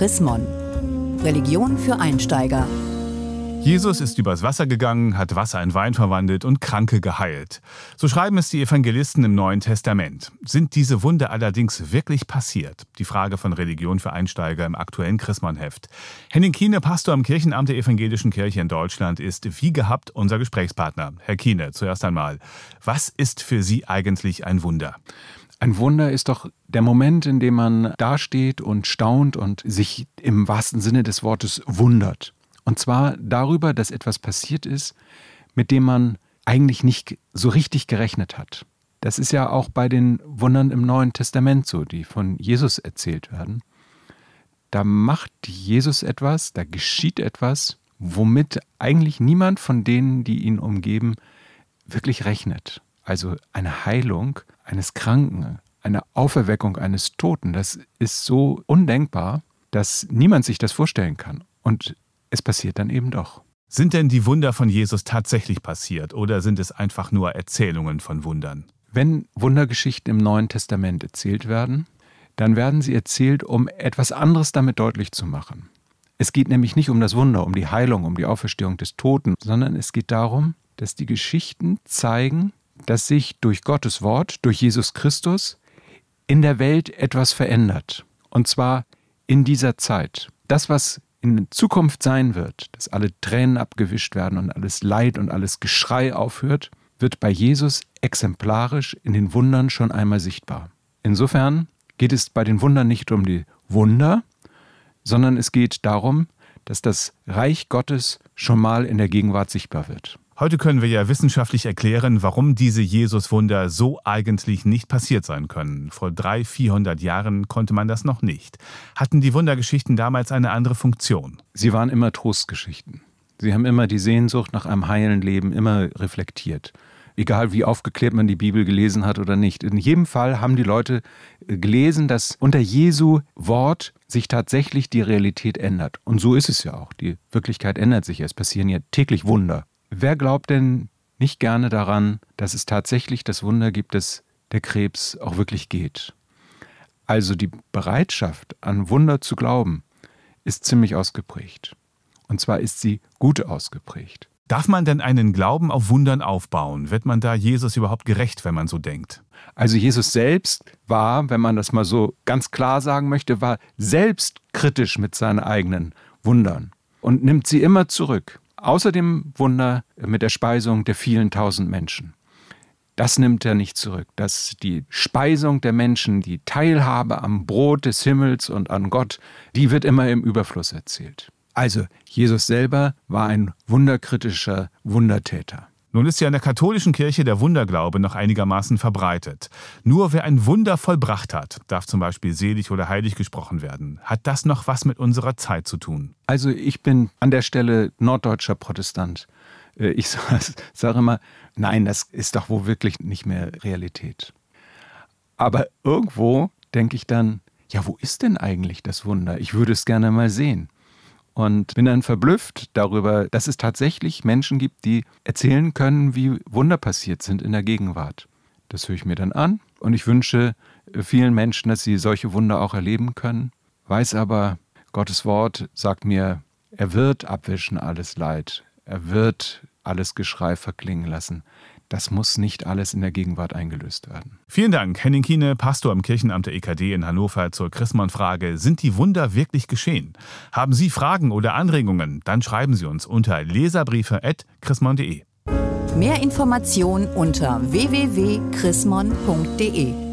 Chrismon. Religion für Einsteiger. Jesus ist übers Wasser gegangen, hat Wasser in Wein verwandelt und Kranke geheilt. So schreiben es die Evangelisten im Neuen Testament. Sind diese Wunder allerdings wirklich passiert? Die Frage von Religion für Einsteiger im aktuellen Chrismon-Heft. Henning Kiene, Pastor am Kirchenamt der Evangelischen Kirche in Deutschland, ist wie gehabt unser Gesprächspartner. Herr Kiene, zuerst einmal, was ist für Sie eigentlich ein Wunder? Ein Wunder ist doch der Moment, in dem man dasteht und staunt und sich im wahrsten Sinne des Wortes wundert. Und zwar darüber, dass etwas passiert ist, mit dem man eigentlich nicht so richtig gerechnet hat. Das ist ja auch bei den Wundern im Neuen Testament so, die von Jesus erzählt werden. Da macht Jesus etwas, da geschieht etwas, womit eigentlich niemand von denen, die ihn umgeben, wirklich rechnet. Also eine Heilung eines Kranken, eine Auferweckung eines Toten, das ist so undenkbar, dass niemand sich das vorstellen kann. Und es passiert dann eben doch. Sind denn die Wunder von Jesus tatsächlich passiert oder sind es einfach nur Erzählungen von Wundern? Wenn Wundergeschichten im Neuen Testament erzählt werden, dann werden sie erzählt, um etwas anderes damit deutlich zu machen. Es geht nämlich nicht um das Wunder, um die Heilung, um die Auferstehung des Toten, sondern es geht darum, dass die Geschichten zeigen, dass sich durch Gottes Wort, durch Jesus Christus, in der Welt etwas verändert. Und zwar in dieser Zeit. Das, was in Zukunft sein wird, dass alle Tränen abgewischt werden und alles Leid und alles Geschrei aufhört, wird bei Jesus exemplarisch in den Wundern schon einmal sichtbar. Insofern geht es bei den Wundern nicht um die Wunder, sondern es geht darum, dass das Reich Gottes schon mal in der Gegenwart sichtbar wird. Heute können wir ja wissenschaftlich erklären, warum diese Jesus-Wunder so eigentlich nicht passiert sein können. Vor 300, 400 Jahren konnte man das noch nicht. Hatten die Wundergeschichten damals eine andere Funktion? Sie waren immer Trostgeschichten. Sie haben immer die Sehnsucht nach einem heilen Leben immer reflektiert. Egal wie aufgeklärt man die Bibel gelesen hat oder nicht. In jedem Fall haben die Leute gelesen, dass unter Jesu Wort sich tatsächlich die Realität ändert. Und so ist es ja auch. Die Wirklichkeit ändert sich. Es passieren ja täglich Wunder. Wer glaubt denn nicht gerne daran, dass es tatsächlich das Wunder gibt, dass der Krebs auch wirklich geht? Also die Bereitschaft, an Wunder zu glauben, ist ziemlich ausgeprägt. Und zwar ist sie gut ausgeprägt. Darf man denn einen Glauben auf Wundern aufbauen? Wird man da Jesus überhaupt gerecht, wenn man so denkt? Also Jesus selbst war, wenn man das mal so ganz klar sagen möchte, war selbst kritisch mit seinen eigenen Wundern und nimmt sie immer zurück. Außer dem Wunder mit der Speisung der vielen tausend Menschen. Das nimmt er nicht zurück. Dass die Speisung der Menschen, die Teilhabe am Brot des Himmels und an Gott, die wird immer im Überfluss erzählt. Also, Jesus selber war ein wunderkritischer Wundertäter. Nun ist ja in der katholischen Kirche der Wunderglaube noch einigermaßen verbreitet. Nur wer ein Wunder vollbracht hat, darf zum Beispiel selig oder heilig gesprochen werden. Hat das noch was mit unserer Zeit zu tun? Also ich bin an der Stelle norddeutscher Protestant. Äh, ich sage immer, nein, das ist doch wohl wirklich nicht mehr Realität. Aber irgendwo denke ich dann, ja, wo ist denn eigentlich das Wunder? Ich würde es gerne mal sehen und bin dann verblüfft darüber, dass es tatsächlich Menschen gibt, die erzählen können, wie Wunder passiert sind in der Gegenwart. Das höre ich mir dann an und ich wünsche vielen Menschen, dass sie solche Wunder auch erleben können. Weiß aber, Gottes Wort sagt mir, er wird abwischen alles Leid. Er wird alles Geschrei verklingen lassen das muss nicht alles in der Gegenwart eingelöst werden. Vielen Dank, Henning Kiene, Pastor im Kirchenamt der EKD in Hannover zur Chrismon-Frage: Sind die Wunder wirklich geschehen? Haben Sie Fragen oder Anregungen? Dann schreiben Sie uns unter leserbriefe.chrismon.de. Mehr Informationen unter www.chrismon.de